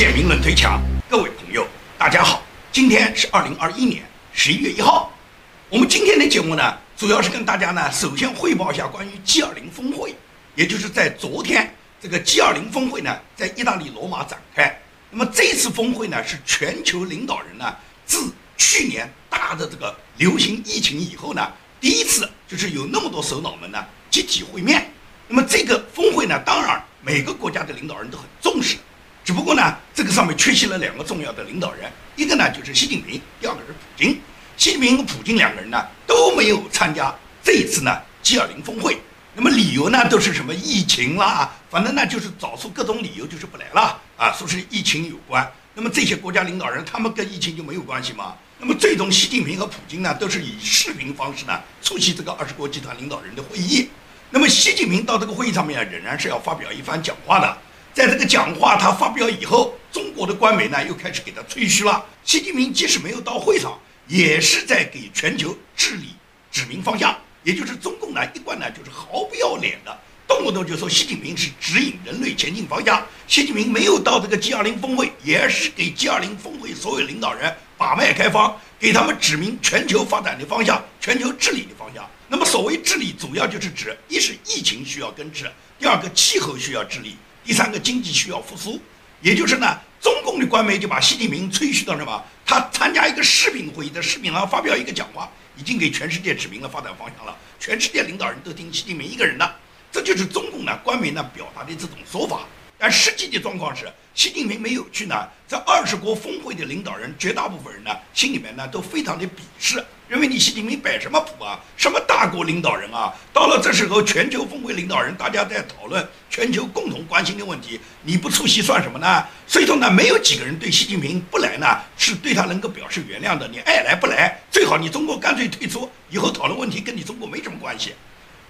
建民论推墙，各位朋友，大家好，今天是二零二一年十一月一号。我们今天的节目呢，主要是跟大家呢，首先汇报一下关于 G20 峰会，也就是在昨天这个 G20 峰会呢，在意大利罗马展开。那么这次峰会呢，是全球领导人呢，自去年大的这个流行疫情以后呢，第一次就是有那么多首脑们呢集体会面。那么这个峰会呢，当然每个国家的领导人都很重视，只不过呢，这个上面缺席了两个重要的领导人，一个呢就是习近平，第二个是普京。习近平和普京两个人呢都没有参加这一次呢 G20 峰会，那么理由呢都是什么疫情啦，反正呢就是找出各种理由就是不来了啊，说是疫情有关。那么这些国家领导人他们跟疫情就没有关系吗？那么最终习近平和普京呢都是以视频方式呢出席这个二十国集团领导人的会议。那么习近平到这个会议上面仍然是要发表一番讲话的，在这个讲话他发表以后，中国的官媒呢又开始给他吹嘘了。习近平即使没有到会上。也是在给全球治理指明方向，也就是中共呢一贯呢就是毫不要脸的，动不动就说习近平是指引人类前进方向。习近平没有到这个 G20 峰会，也是给 G20 峰会所有领导人把脉开方，给他们指明全球发展的方向、全球治理的方向。那么所谓治理，主要就是指一是疫情需要根治，第二个气候需要治理，第三个经济需要复苏。也就是呢，中共的官媒就把习近平吹嘘到什么？他参加一个视频会议，在视频上发表一个讲话，已经给全世界指明了发展方向了。全世界领导人都听习近平一个人的，这就是中共呢官媒呢表达的这种说法。但实际的状况是，习近平没有去呢。这二十国峰会的领导人，绝大部分人呢，心里面呢都非常的鄙视，认为你习近平摆什么谱啊？什么大国领导人啊？到了这时候，全球峰会领导人大家在讨论全球共同关心的问题，你不出席算什么呢？所以说呢，没有几个人对习近平不来呢，是对他能够表示原谅的。你爱来不来，最好你中国干脆退出，以后讨论问题跟你中国没什么关系。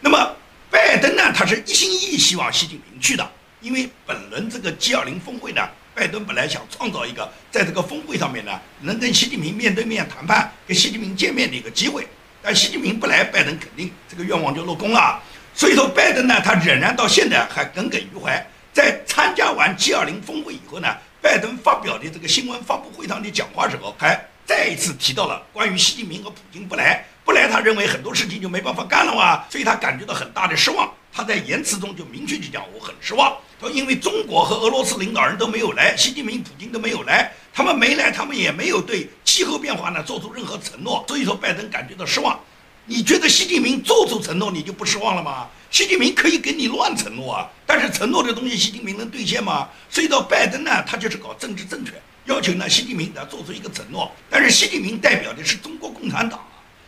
那么拜登呢，他是一心一意希望习近平去的。因为本轮这个 G20 峰会呢，拜登本来想创造一个在这个峰会上面呢，能跟习近平面对面谈判、跟习近平见面的一个机会，但习近平不来，拜登肯定这个愿望就落空了。所以说，拜登呢，他仍然到现在还耿耿于怀。在参加完 G20 峰会以后呢，拜登发表的这个新闻发布会上的讲话时候，还再一次提到了关于习近平和普京不来，不来，他认为很多事情就没办法干了哇，所以他感觉到很大的失望。他在言辞中就明确就讲，我很失望。说，因为中国和俄罗斯领导人都没有来，习近平、普京都没有来，他们没来，他们也没有对气候变化呢做出任何承诺，所以说拜登感觉到失望。你觉得习近平做出承诺，你就不失望了吗？习近平可以给你乱承诺啊，但是承诺的东西，习近平能兑现吗？所以到拜登呢，他就是搞政治正确，要求呢习近平他做出一个承诺，但是习近平代表的是中国共产党，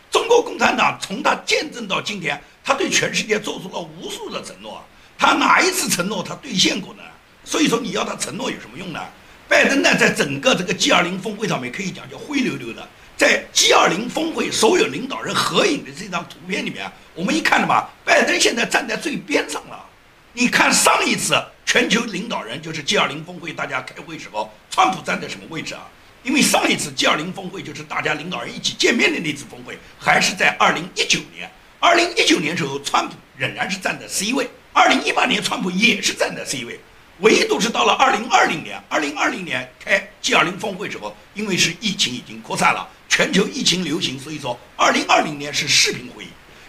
中国共产党从他见证到今天。他对全世界做出了无数的承诺，他哪一次承诺他兑现过呢？所以说你要他承诺有什么用呢？拜登呢，在整个这个 G20 峰会上面可以讲叫灰溜溜的。在 G20 峰会所有领导人合影的这张图片里面，我们一看了吧，拜登现在站在最边上了。你看上一次全球领导人就是 G20 峰会大家开会时候，川普站在什么位置啊？因为上一次 G20 峰会就是大家领导人一起见面的那次峰会，还是在2019年。二零一九年时候，川普仍然是站在 C 位；二零一八年，川普也是站在 C 位。唯独是到了二零二零年，二零二零年开 G20 峰会时候，因为是疫情已经扩散了，全球疫情流行，所以说二零二零年是视频会议。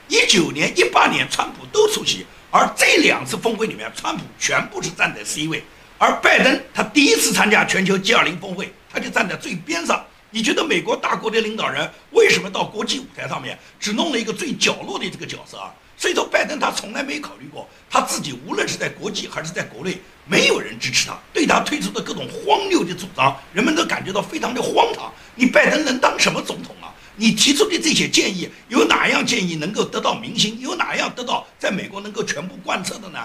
一九年、一八年，川普都出席，而这两次峰会里面，川普全部是站在 C 位，而拜登他第一次参加全球 G20 峰会，他就站在最边上。你觉得美国大国的领导人为什么到国际舞台上面只弄了一个最角落的这个角色啊？所以说，拜登他从来没考虑过他自己，无论是在国际还是在国内，没有人支持他，对他推出的各种荒谬的主张，人们都感觉到非常的荒唐。你拜登能当什么总统啊？你提出的这些建议，有哪样建议能够得到民心？有哪样得到在美国能够全部贯彻的呢？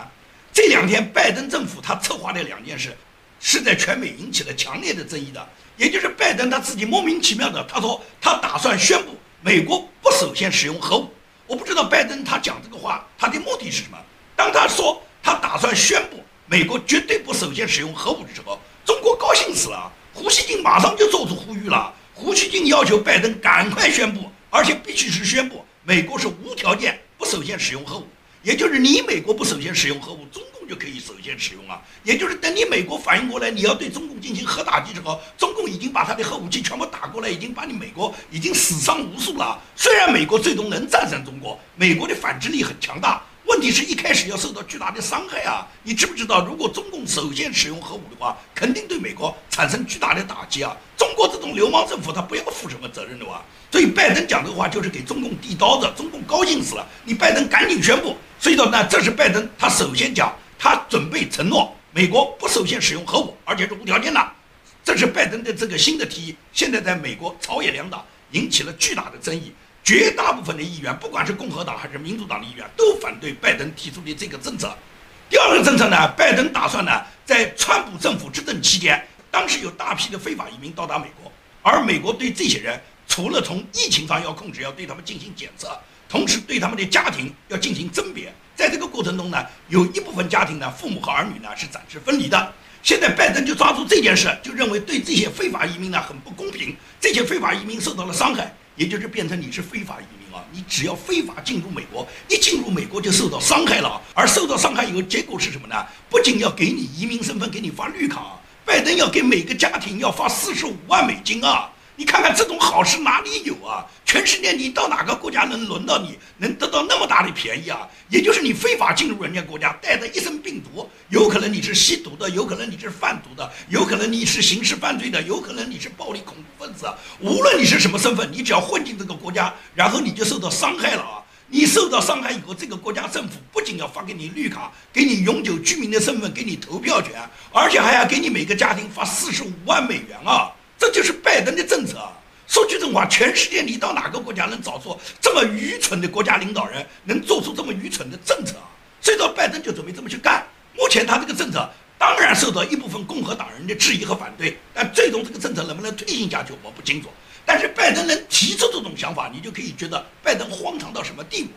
这两天，拜登政府他策划的两件事，是在全美引起了强烈的争议的。也就是拜登他自己莫名其妙的，他说他打算宣布美国不首先使用核武。我不知道拜登他讲这个话他的目的是什么。当他说他打算宣布美国绝对不首先使用核武的时候，中国高兴死了。胡锡进马上就做出呼吁了。胡锡进要求拜登赶快宣布，而且必须是宣布美国是无条件不首先使用核武。也就是你美国不首先使用核武，中国。就可以首先使用啊。也就是等你美国反应过来，你要对中共进行核打击之后，中共已经把他的核武器全部打过来，已经把你美国已经死伤无数了。虽然美国最终能战胜中国，美国的反制力很强大。问题是一开始要受到巨大的伤害啊！你知不知道，如果中共首先使用核武的话，肯定对美国产生巨大的打击啊！中国这种流氓政府，他不要负什么责任的哇！所以拜登讲这个话就是给中共递刀子，中共高兴死了。你拜登赶紧宣布。所以说呢，这是拜登他首先讲，他准备承诺美国不首先使用核武，而且是无条件的。这是拜登的这个新的提议，现在在美国朝野两党引起了巨大的争议。绝大部分的议员，不管是共和党还是民主党的议员，都反对拜登提出的这个政策。第二个政策呢，拜登打算呢，在川普政府执政期间，当时有大批的非法移民到达美国，而美国对这些人，除了从疫情上要控制，要对他们进行检测，同时对他们的家庭要进行甄别。在这个过程中呢，有一部分家庭呢，父母和儿女呢是暂时分离的。现在拜登就抓住这件事，就认为对这些非法移民呢很不公平，这些非法移民受到了伤害。也就是变成你是非法移民啊！你只要非法进入美国，一进入美国就受到伤害了。而受到伤害以后，结果是什么呢？不仅要给你移民身份，给你发绿卡，拜登要给每个家庭要发四十五万美金啊！你看看这种好事哪里有啊？全世界你到哪个国家能轮到你能得到那么大的便宜啊？也就是你非法进入人家国家，带着一身病毒，有可能你是吸毒的，有可能你是贩毒的，有可能你是刑事犯罪的，有可能你是暴力恐怖分子。无论你是什么身份，你只要混进这个国家，然后你就受到伤害了啊！你受到伤害以后，这个国家政府不仅要发给你绿卡，给你永久居民的身份，给你投票权，而且还要给你每个家庭发四十五万美元啊！这就是拜登的政策。说句真话，全世界你到哪个国家能找出这么愚蠢的国家领导人，能做出这么愚蠢的政策？所以说，拜登就准备这么去干。目前他这个政策当然受到一部分共和党人的质疑和反对，但最终这个政策能不能推行下去，我不清楚。但是拜登能提出这种想法，你就可以觉得拜登荒唐到什么地步。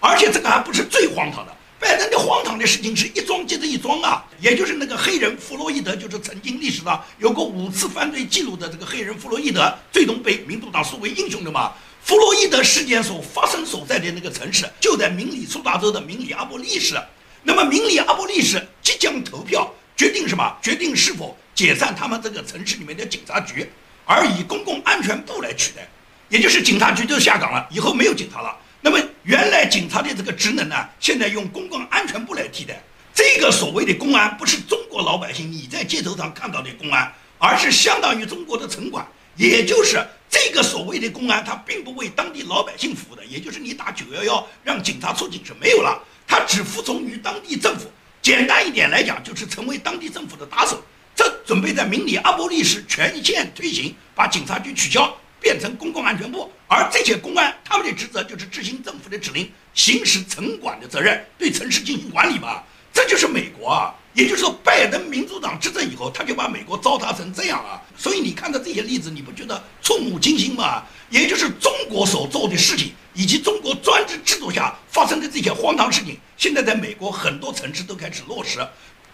而且这个还不是最荒唐的。拜登的荒唐的事情是一桩接着一桩啊，也就是那个黑人弗洛伊德，就是曾经历史上有过五次犯罪记录的这个黑人弗洛伊德，最终被民主党树为英雄的嘛。弗洛伊德事件所发生所在的那个城市就在明里苏达州的明里阿波利市，那么明里阿波利市即将投票决定什么？决定是否解散他们这个城市里面的警察局，而以公共安全部来取代，也就是警察局就下岗了，以后没有警察了。那么原来警察的这个职能呢，现在用公共安全部来替代。这个所谓的公安，不是中国老百姓你在街头上看到的公安，而是相当于中国的城管。也就是这个所谓的公安，它并不为当地老百姓服务的。也就是你打九幺幺让警察出警是没有了，它只服从于当地政府。简单一点来讲，就是成为当地政府的打手。这准备在明里阿波利市全线推行，把警察局取消。变成公共安全部，而这些公安他们的职责就是执行政府的指令，行使城管的责任，对城市进行管理嘛。这就是美国啊，也就是说，拜登民主党执政以后，他就把美国糟蹋成这样啊。所以你看到这些例子，你不觉得触目惊心吗？也就是中国所做的事情，以及中国专制制度下发生的这些荒唐事情，现在在美国很多城市都开始落实。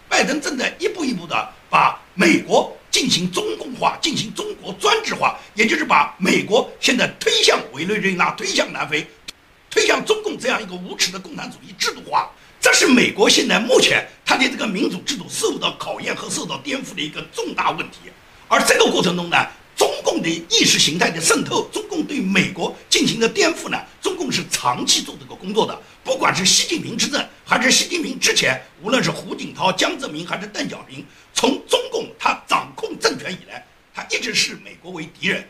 拜登正在一步一步的把美国进行中共化，进行中国专制化，也就是把美国现在推向委内瑞拉，推向南非，推向中共这样一个无耻的共产主义制度化。这是美国现在目前它的这个民主制度受到考验和受到颠覆的一个重大问题。而这个过程中呢，共的意识形态的渗透，中共对美国进行的颠覆呢，中共是长期做这个工作的。不管是习近平执政，还是习近平之前，无论是胡锦涛、江泽民，还是邓小平，从中共他掌控政权以来，他一直视美国为敌人。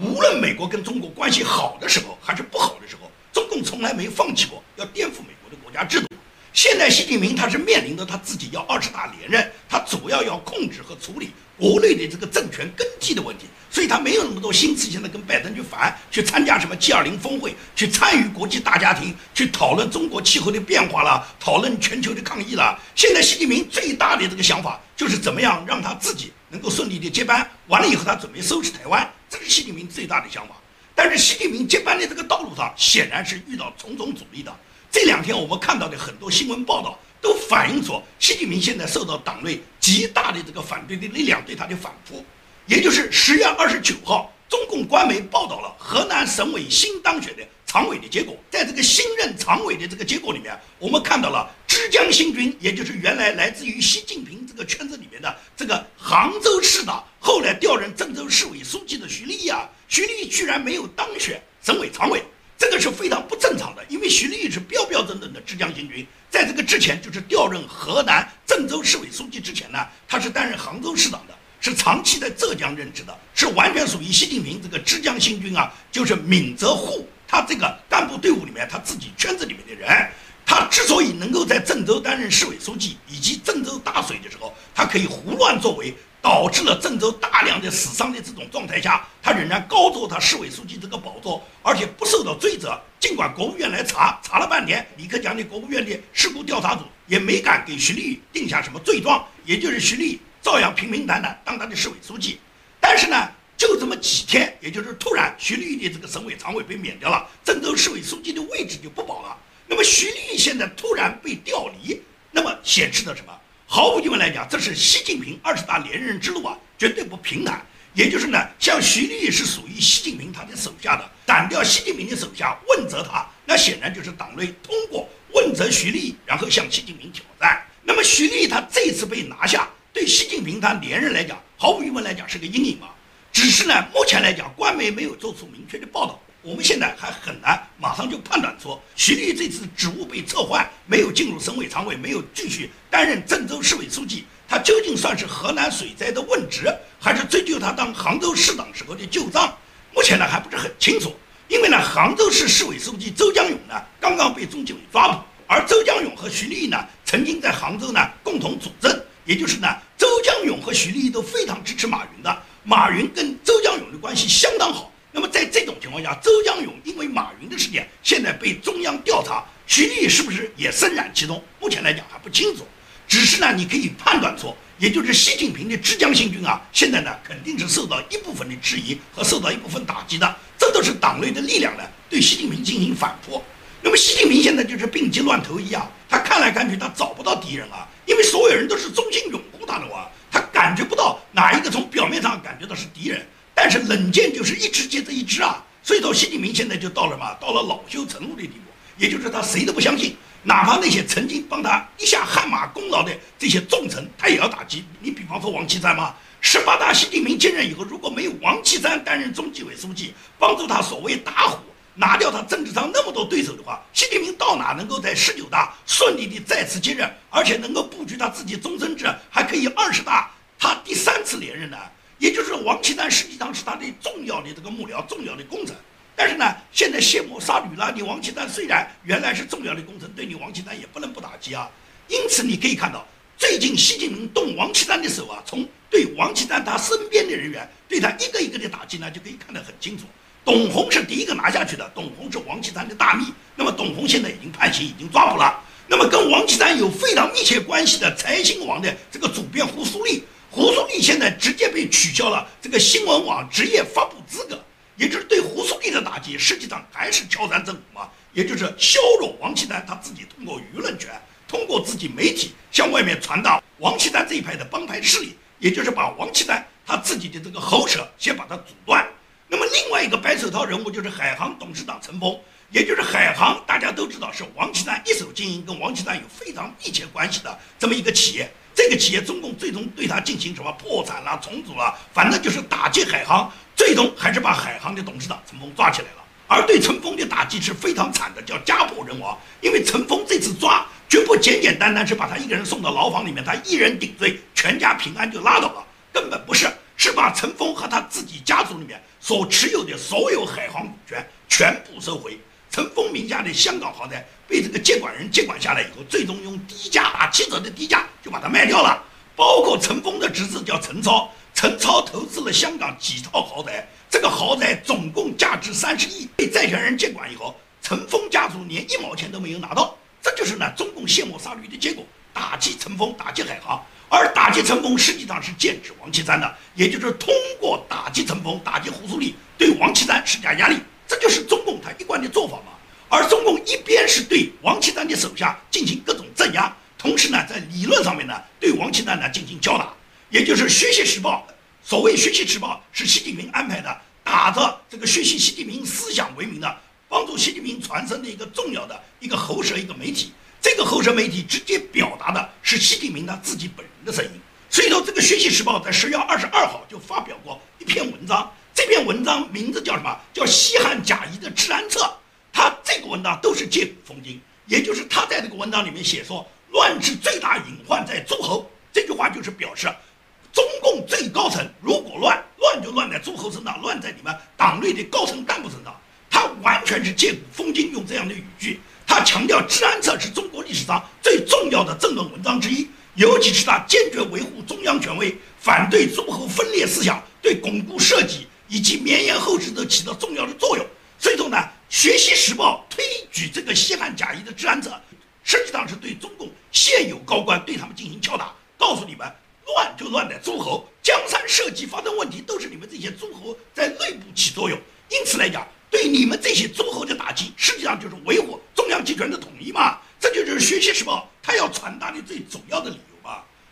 无论美国跟中国关系好的时候，还是不好的时候，中共从来没放弃过要颠覆美国的国家制度。现在习近平他是面临着他自己要二十大连任，他主要要控制和处理国内的这个政权更替的问题。所以他没有那么多心思，现在跟拜登去烦，去参加什么 G20 峰会，去参与国际大家庭，去讨论中国气候的变化了，讨论全球的抗议了。现在习近平最大的这个想法就是怎么样让他自己能够顺利的接班，完了以后他准备收拾台湾，这是习近平最大的想法。但是习近平接班的这个道路上显然是遇到重重阻力的。这两天我们看到的很多新闻报道都反映出习近平现在受到党内极大的这个反对的力量对他的反扑。也就是十月二十九号，中共官媒报道了河南省委新当选的常委的结果。在这个新任常委的这个结果里面，我们看到了枝江新军，也就是原来来自于习近平这个圈子里面的这个杭州市的，后来调任郑州市委书记的徐立呀，徐立居然没有当选省委常委，这个是非常不正常的。因为徐立是标标准准的浙江新军，在这个之前就是调任河南郑州市委书记之前呢，他是担任杭州市长的，是长期在浙江任职的，是完全属于习近平这个浙江新军啊，就是闽浙沪他这个干部队伍里面他自己圈子里面的人。他之所以能够在郑州担任市委书记，以及郑州大水的时候，他可以胡乱作为，导致了郑州大量的死伤的这种状态下，他仍然高坐他市委书记这个宝座，而且不受到追责。尽管国务院来查，查了半天，李克强的国务院的事故调查组也没敢给徐立定下什么罪状，也就是徐立照样平平淡淡当他的市委书记。但是呢，就这么几天，也就是突然徐立的这个省委常委被免掉了，郑州市委书记的位置就不保了。那么徐立现在突然被调离，那么显示的什么？毫无疑问来讲，这是习近平二十大连任之路啊，绝对不平坦。也就是呢，像徐立是属于习近平他的手下的，斩掉习近平的手下，问责他，那显然就是党内通过问责徐立，然后向习近平挑战。那么徐立他这次被拿下，对习近平他连任来讲，毫无疑问来讲是个阴影嘛。只是呢，目前来讲，官媒没有做出明确的报道。我们现在还很难马上就判断出徐立这次职务被撤换，没有进入省委常委，没有继续担任郑州市委书记，他究竟算是河南水灾的问职，还是追究他当杭州市长时候的旧账？目前呢还不是很清楚。因为呢，杭州市市委书记周江勇呢刚刚被中纪委抓捕，而周江勇和徐立呢曾经在杭州呢共同主政，也就是呢，周江勇和徐立都非常支持马云的，马云跟周江勇的关系相当好。那么在这种情况下，周江勇因为马云的事件，现在被中央调查，徐立是不是也深染其中？目前来讲还不清楚，只是呢，你可以判断出，也就是习近平的浙江新军啊，现在呢肯定是受到一部分的质疑和受到一部分打击的，这都是党内的力量呢对习近平进行反扑。那么习近平现在就是病急乱投医啊，他看来看去他找不到敌人啊，因为所有人都是忠心拥护他的哇，他感觉不到哪一个从表面上感觉到是敌人。但是冷箭就是一支接着一支啊，所以说习近平现在就到了嘛，到了恼羞成怒的地步，也就是他谁都不相信，哪怕那些曾经帮他一下汗马功劳的这些重臣，他也要打击。你比方说王岐山嘛，十八大习近平接任以后，如果没有王岐山担任中纪委书记，帮助他所谓打虎，拿掉他政治上那么多对手的话，习近平到哪能够在十九大顺利的再次接任，而且能够布局他自己终身制，还可以二十大他第三次连任呢？也就是王岐山实际上是他的重要的这个幕僚、重要的功臣，但是呢，现在卸磨杀驴了。你王岐山虽然原来是重要的功臣，对你王岐山也不能不打击啊。因此你可以看到，最近习近平动王岐山的手啊，从对王岐山他身边的人员对他一个一个的打击呢，就可以看得很清楚。董洪是第一个拿下去的，董洪是王岐山的大秘。那么董洪现在已经判刑，已经抓捕了。那么跟王岐山有非常密切关系的财新网的这个主编胡苏立。胡松立现在直接被取消了这个新闻网职业发布资格，也就是对胡松立的打击，实际上还是敲山震虎嘛，也就是削弱王岐山他自己通过舆论权，通过自己媒体向外面传达王岐山这一派的帮派势力，也就是把王岐山他自己的这个喉舌先把它阻断。那么另外一个白手套人物就是海航董事长陈峰，也就是海航大家都知道是王岐山一手经营，跟王岐山有非常密切关系的这么一个企业。这个企业中共最终对他进行什么破产啦、重组啦，反正就是打击海航，最终还是把海航的董事长陈峰抓起来了。而对陈峰的打击是非常惨的，叫家破人亡。因为陈峰这次抓绝不简简单单是把他一个人送到牢房里面，他一人顶罪，全家平安就拉倒了，根本不是，是把陈峰和他自己家族里面所持有的所有海航股权全部收回。陈峰名下的香港豪宅被这个接管人接管下来以后，最终用低价打七折的低价就把它卖掉了。包括陈峰的侄子叫陈超，陈超投资了香港几套豪宅，这个豪宅总共价值三十亿，被债权人接管以后，陈峰家族连一毛钱都没有拿到。这就是呢中共卸磨杀驴的结果，打击陈峰，打击海航，而打击陈峰实际上是剑指王岐山的，也就是通过打击陈峰，打击胡苏立，对王岐山施加压力。这就是中共他一贯的做法嘛，而中共一边是对王岐山的手下进行各种镇压，同时呢，在理论上面呢，对王岐山呢进行敲打，也就是《学习时报》。所谓《学习时报》是习近平安排的，打着这个学习习近平思想为名的，帮助习近平传声的一个重要的一个喉舌一个媒体。这个喉舌媒体直接表达的是习近平他自己本人的声音。所以说，这个《学习时报》在十月二十二号就发表过一篇文章，这篇文章名字叫什么？叫《西汉贾谊的治安策》。他这个文章都是借古讽今，也就是他在这个文章里面写说，乱之最大隐患在诸侯。这句话就是表示，中共最高层如果乱，乱就乱在诸侯身上，乱在你们党内的高层干部身上。他完全是借古讽今，用这样的语句。他强调治安策是中国历史上最重要的政论文章之一。尤其是他坚决维护中央权威，反对诸侯分裂思想，对巩固社稷以及绵延后世都起到重要的作用。所以说呢，《学习时报》推举这个西汉贾谊的治安者，实际上是对中共现有高官对他们进行敲打，告诉你们，乱就乱在诸侯，江山社稷发生问题，都是你们这些诸侯在内部起作用。因此来讲，对你们这些诸侯的打击，实际上就是维护中央集权的统一嘛。这就是《学习时报》他要传达的最主要的理由。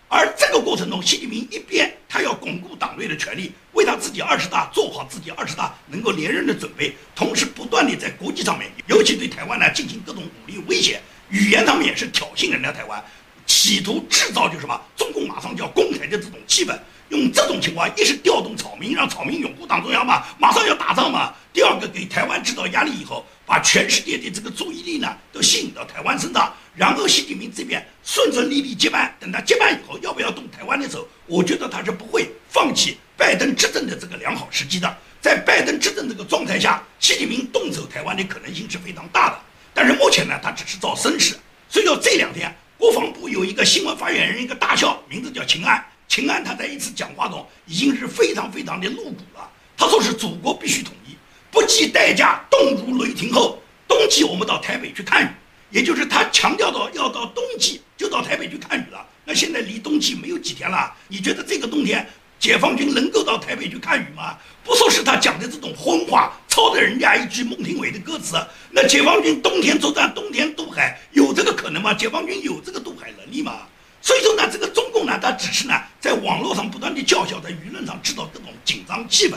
而这个过程中，习近平一边他要巩固党内的权力，为他自己二十大做好自己二十大能够连任的准备，同时不断地在国际上面，尤其对台湾呢进行各种武力威胁，语言上面也是挑衅人家台湾，企图制造就什么中共马上就要攻台的这种气氛。用这种情况，一是调动草民，让草民拥护党中央嘛，马上要打仗嘛；第二个给台湾制造压力以后，把全世界的这个注意力呢都吸引到台湾身上。然后习近平这边顺顺利利接班，等他接班以后，要不要动台湾的时候，我觉得他是不会放弃拜登执政的这个良好时机的。在拜登执政这个状态下，习近平动手台湾的可能性是非常大的。但是目前呢，他只是造声势。所以说这两天，国防部有一个新闻发言人，一个大校，名字叫秦安。秦安他在一次讲话中已经是非常非常的露骨了。他说是祖国必须统一，不计代价动如雷霆后，冬季我们到台北去看雨。也就是他强调到要到冬季就到台北去看雨了，那现在离冬季没有几天了，你觉得这个冬天解放军能够到台北去看雨吗？不说是他讲的这种荤话，抄的人家一句孟庭苇的歌词，那解放军冬天作战，冬天渡海，有这个可能吗？解放军有这个渡海能力吗？所以说呢，这个中共呢，他只是呢在网络上不断的叫嚣，在舆论上制造各种紧张气氛。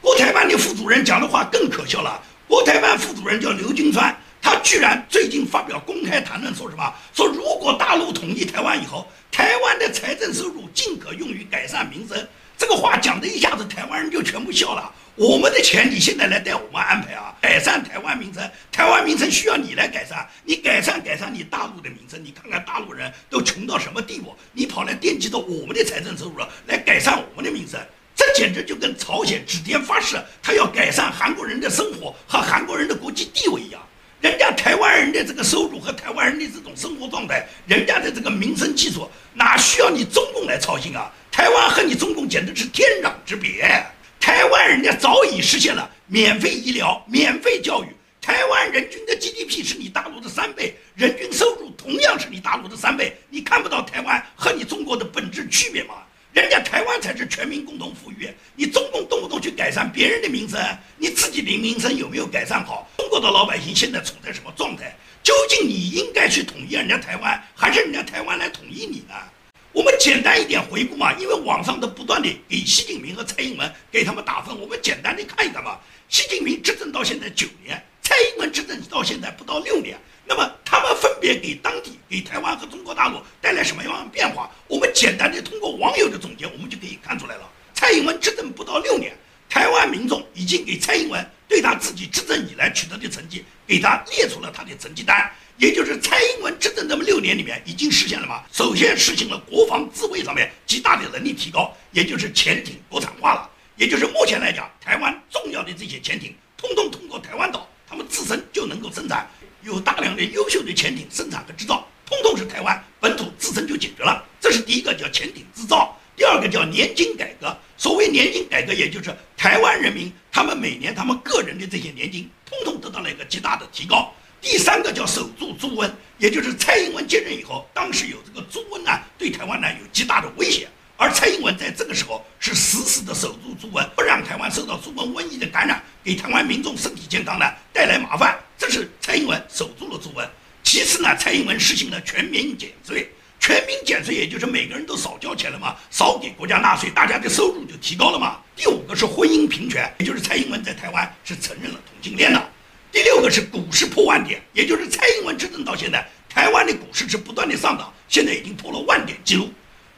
国台办的副主任讲的话更可笑了，国台办副主任叫刘金川。他居然最近发表公开谈论，说什么？说如果大陆统一台湾以后，台湾的财政收入尽可用于改善民生。这个话讲的一下子，台湾人就全部笑了。我们的钱你现在来带我们安排啊？改善台湾民生，台湾民生需要你来改善。你改善改善你大陆的民生，你看看大陆人都穷到什么地步，你跑来惦记着我们的财政收入了，来改善我们的民生，这简直就跟朝鲜指天发誓，他要改善韩国人的生活和韩国人的国际地位一样。人家台湾人的这个收入和台湾人的这种生活状态，人家的这个民生基础，哪需要你中共来操心啊？台湾和你中共简直是天壤之别。台湾人家早已实现了免费医疗、免费教育，台湾人均的 GDP 是你大陆的三倍，人均收入同样是你大陆的三倍。你看不到台湾和你中国的本质区别吗？人家台湾才是全民共同富裕，你中共动不动去改善别人的民生，你自己的民生有没有改善好？中国的老百姓现在处在什么状态？究竟你应该去统一人家台湾，还是人家台湾来统？简单一点回顾嘛，因为网上都不断的给习近平和蔡英文给他们打分，我们简单的看一看吧。习近平执政到现在九年，蔡英文执政到现在不到六年。那么他们分别给当地、给台湾和中国大陆带来什么样的变化？我们简单的通过网友的总结，我们就可以看出来了。蔡英文执政不到六年，台湾民众已经给蔡英文对他自己执政以来取得的成绩，给他列出了他的成绩单。也就是蔡英文执政这么六年里面，已经实现了嘛？首先实行了国防自卫上面极大的能力提高，也就是潜艇国产化了。也就是目前来讲，台湾重要的这些潜艇，通通通过台湾岛，他们自身就能够生产。有大量的优秀的潜艇生产和制造，通通是台湾本土自身就解决了。这是第一个叫潜艇制造，第二个叫年金改革。所谓年金改革，也就是台湾人民他们每年他们个人的这些年金，通通得到了一个极大的提高。第三个叫守住猪瘟，也就是蔡英文接任以后，当时有这个猪瘟呢，对台湾呢有极大的威胁，而蔡英文在这个时候是死死的守住猪瘟，不让台湾受到猪瘟瘟疫的感染，给台湾民众身体健康呢带来麻烦。这是蔡英文守住了猪瘟。其次呢，蔡英文实行了全民减税，全民减税也就是每个人都少交钱了嘛，少给国家纳税，大家的收入就提高了嘛。第五个是婚姻平权，也就是蔡英文在台湾是承认了同性恋的。第六个是股市破万点，也就是蔡英文执政到现在，台湾的股市。是不断的上涨，现在已经破了万点记录。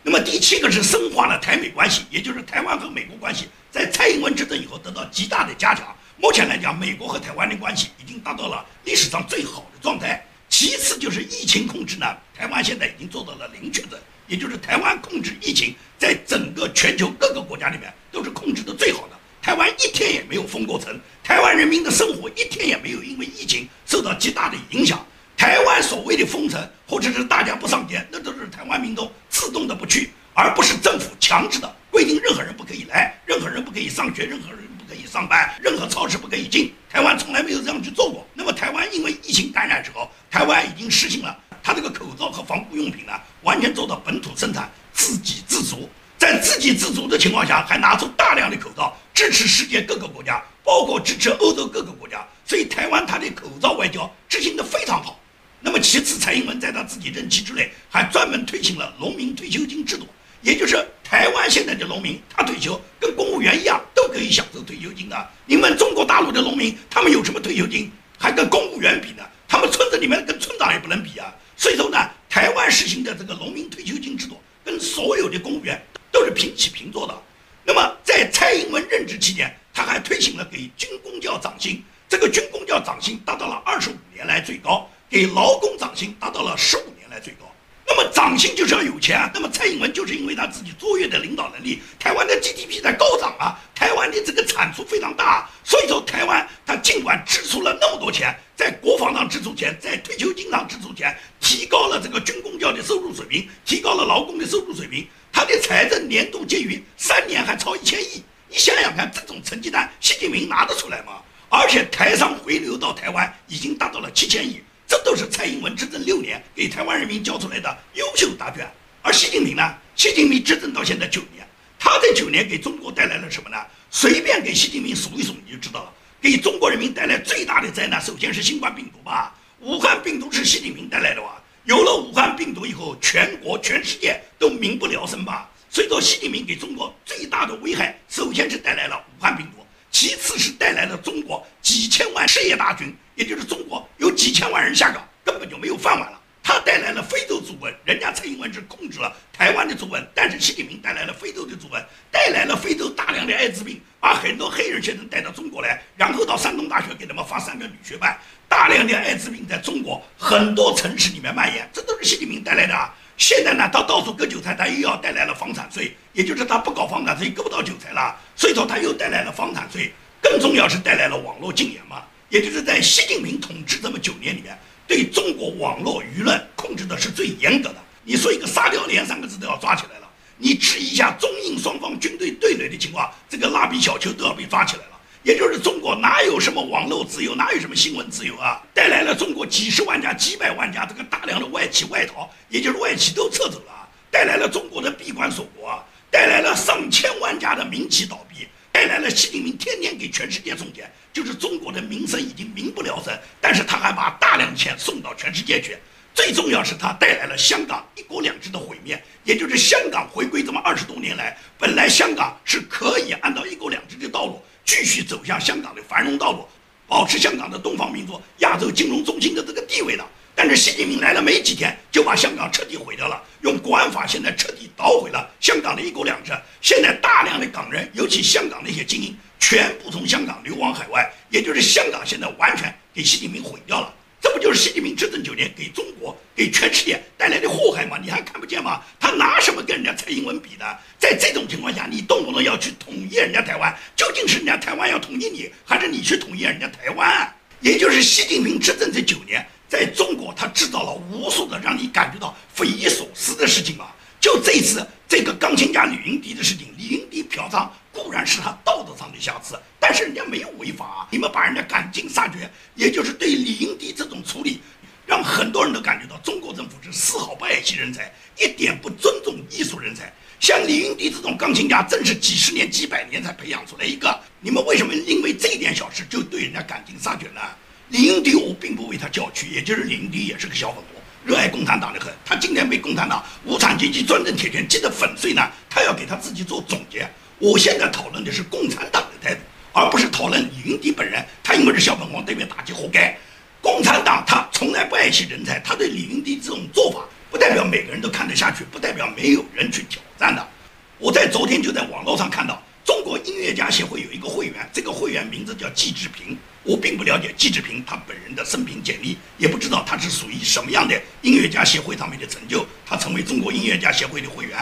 那么第七个是深化了台美关系，也就是台湾和美国关系在蔡英文执政以后得到极大的加强。目前来讲，美国和台湾的关系已经达到了历史上最好的状态。其次就是疫情控制呢，台湾现在已经做到了零确诊，也就是台湾控制疫情，在整个全球各个国家里面都是控制的最好的。台湾一天也没有封过城，台湾人民的生活一天也没有因为疫情受到极大的影响。台湾所谓的封城或者是大家不上街，那都是台湾民众自动的不去，而不是政府强制的规定任何人不可以来，任何人不可以上学，任何人不。可以上班，任何超市不可以进。台湾从来没有这样去做过。那么台湾因为疫情感染之后，台湾已经实行了，它这个口罩和防护用品呢，完全做到本土生产，自给自足。在自给自足的情况下，还拿出大量的口罩支持世界各个国家，包括支持欧洲各个国家。所以台湾它的口罩外交执行的非常好。那么其次，蔡英文在他自己任期之内，还专门推行了农民退休金制度。也就是台湾现在的农民，他退休跟公务员一样，都可以享受退休金的。你们中国大陆的农民，他们有什么退休金，还跟公务员比呢？他们村子里面跟村长也不能比啊。所以说呢，台湾实行的这个农民退休金制度，跟所有的公务员都是平起平坐的。那么在蔡英文任职期间，他还推行了给军公教涨薪，这个军公教涨薪达到了二十五年来最高，给劳工涨薪达到了十五年来最高。那么涨薪就是要有钱啊！那么蔡英文就是因为他自己卓越的领导能力，台湾的 GDP 在高涨啊，台湾的这个产出非常大，所以说台湾他尽管支出了那么多钱，在国防上支出钱，在退休金上支出钱，提高了这个军工教的收入水平，提高了劳工的收入水平，他的财政年度结余三年还超一千亿，你想想看，这种成绩单习近平拿得出来吗？而且台商回流到台湾已经达到了七千亿。这都是蔡英文执政六年给台湾人民交出来的优秀答卷，而习近平呢？习近平执政到现在九年，他这九年给中国带来了什么呢？随便给习近平数一数你就知道了。给中国人民带来最大的灾难，首先是新冠病毒吧。武汉病毒是习近平带来的吧？有了武汉病毒以后，全国全世界都民不聊生吧。所以说，习近平给中国最大的危害，首先是带来了武汉病毒。其次是带来了中国几千万失业大军，也就是中国有几千万人下岗，根本就没有饭碗了。他带来了非洲猪瘟，人家蔡英文是控制了台湾的猪瘟，但是习近平带来了非洲的猪瘟，带来了非洲大量的艾滋病，把很多黑人学生带到中国来，然后到山东大学给他们发三个女学班，大量的艾滋病在中国很多城市里面蔓延，这都是习近平带来的。现在呢，他到处割韭菜，他又要带来了房产税，也就是他不搞房产税，割不到韭菜了。所以说他又带来了房产税，更重要是带来了网络禁言嘛，也就是在习近平统治这么九年里面，对中国网络舆论控制的是最严格的。你说一个“沙雕连”三个字都要抓起来了，你质疑一下中印双方军队对垒的情况，这个蜡笔小球都要被抓起来了。也就是中国哪有什么网络自由，哪有什么新闻自由啊？带来了中国几十万家、几百万家这个大量的外企外逃，也就是外企都撤走了，带来了中国的闭关锁国，带来了上千万家的民企倒闭，带来了习近平天天给全世界送钱，就是中国的民生已经民不聊生，但是他还把大量钱送到全世界去。最重要是他带来了香港一国两制的毁灭，也就是香港回归这么二十多年来，本来香港是可以按照一国两制的道路。继续走向香港的繁荣道路，保持香港的东方民族、亚洲金融中心的这个地位的。但是习近平来了没几天，就把香港彻底毁掉了，用国安法现在彻底捣毁了香港的一国两制。现在大量的港人，尤其香港那些精英，全部从香港流亡海外，也就是香港现在完全给习近平毁掉了。这不就是习近平执政九年给中国、给全世界带来的祸害吗？你还看不见吗？他拿什么跟人家蔡英文比的？在这种情况下，你动不动要去统一人家台湾，究竟是人家台湾要统一你，还是你去统一人家台湾？也就是习近平执政这九年，在中国他制造了无数的让你感觉到匪夷所思的事情嘛。就这次这个钢琴家李云迪的事情，李云迪嫖娼固然是他道德上的瑕疵，但是人家没有违法，你们把人家赶尽杀绝，也就是对李云迪这种处理，让很多人都感觉到中国政府是丝毫不爱惜人才，一点不尊重艺术人才。像李云迪这种钢琴家，正是几十年、几百年才培养出来一个，你们为什么因为这点小事就对人家赶尽杀绝呢？李云迪我并不为他叫屈，也就是李云迪也是个小粉红。热爱共产党的很，他今天被共产党无产阶级专政铁拳击得粉碎呢，他要给他自己做总结。我现在讨论的是共产党的态度，而不是讨论李云迪本人。他因为是小粉红，对面打击活该。共产党他从来不爱惜人才，他对李云迪这种做法，不代表每个人都看得下去，不代表没有人去挑战的。我在昨天就在网络上看到，中国音乐家协会有一个会员，这个会员名字叫季志平。我并不了解季志平他本人的生平简历，也不知道他是属于什么样的音乐家协会上面的成就，他成为中国音乐家协会的会员。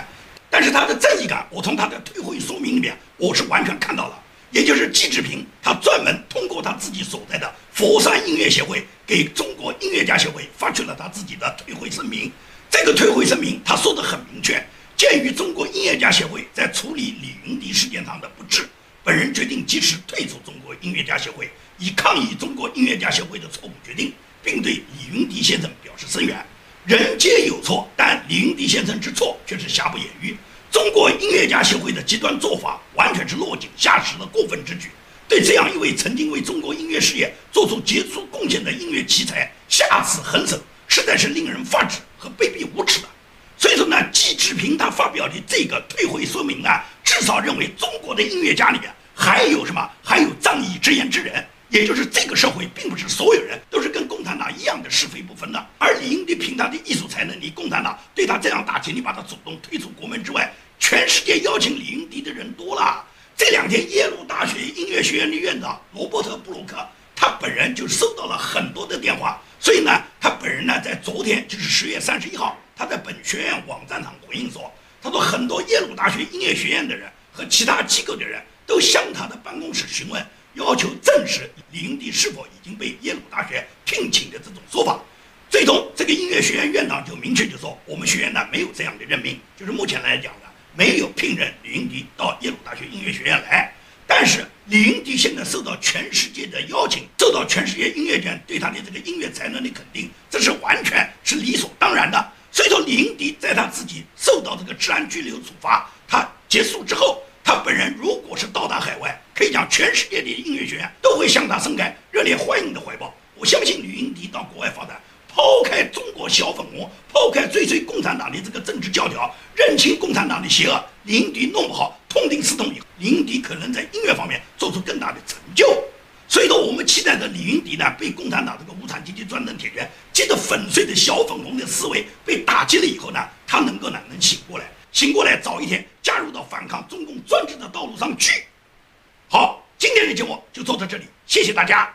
但是他的正义感，我从他的退会说明里面，我是完全看到了。也就是季志平，他专门通过他自己所在的佛山音乐协会，给中国音乐家协会发去了他自己的退会声明。这个退会声明他说的很明确：鉴于中国音乐家协会在处理李云迪事件上的不智，本人决定及时退出中国音乐家协会，以抗议中国音乐家协会的错误决定，并对李云迪先生表示声援。人皆有错，但李云迪先生之错却是瑕不掩瑜。中国音乐家协会的极端做法，完全是落井下石的过分之举。对这样一位曾经为中国音乐事业做出杰出贡献的音乐奇才下此狠手，实在是令人发指和卑鄙无耻的。所以说呢，季志平他发表的这个退会说明呢，至少认为中国的音乐家里面还有什么，还有仗义直言之人。也就是这个社会，并不是所有人都是跟一样的是非不分的。而李云迪凭他的艺术才能，你共产党对他这样打击，你把他主动推出国门之外，全世界邀请李云迪的人多了。这两天，耶鲁大学音乐学院的院长罗伯特·布鲁克，他本人就收到了很多的电话，所以呢，他本人呢，在昨天就是十月三十一号，他在本学院网站上回应说，他说很多耶鲁大学音乐学院的人和其他机构的人都向他的办公室询问。要求证实李云迪是否已经被耶鲁大学聘请的这种说法，最终这个音乐学院院长就明确就说，我们学院呢没有这样的任命，就是目前来讲呢没有聘任李云迪到耶鲁大学音乐学院来。但是李云迪现在受到全世界的邀请，受到全世界音乐圈对他的这个音乐才能的肯定，这是完全是理所当然的。所以说李云迪在他自己受到这个治安拘留处罚，他结束之后。他本人如果是到达海外，可以讲全世界的音乐学院都会向他伸开热烈欢迎的怀抱。我相信李云迪到国外发展，抛开中国小粉红，抛开追随共产党的这个政治教条，认清共产党的邪恶，李云迪弄不好痛定思痛以后，李云迪可能在音乐方面做出更大的成就。所以说，我们期待着李云迪呢，被共产党这个无产阶级专政铁拳接着粉碎的小粉红的思维被打击了以后呢，他能够呢能醒过来。醒过来，早一天加入到反抗中共专制的道路上去。好，今天的节目就做到这里，谢谢大家。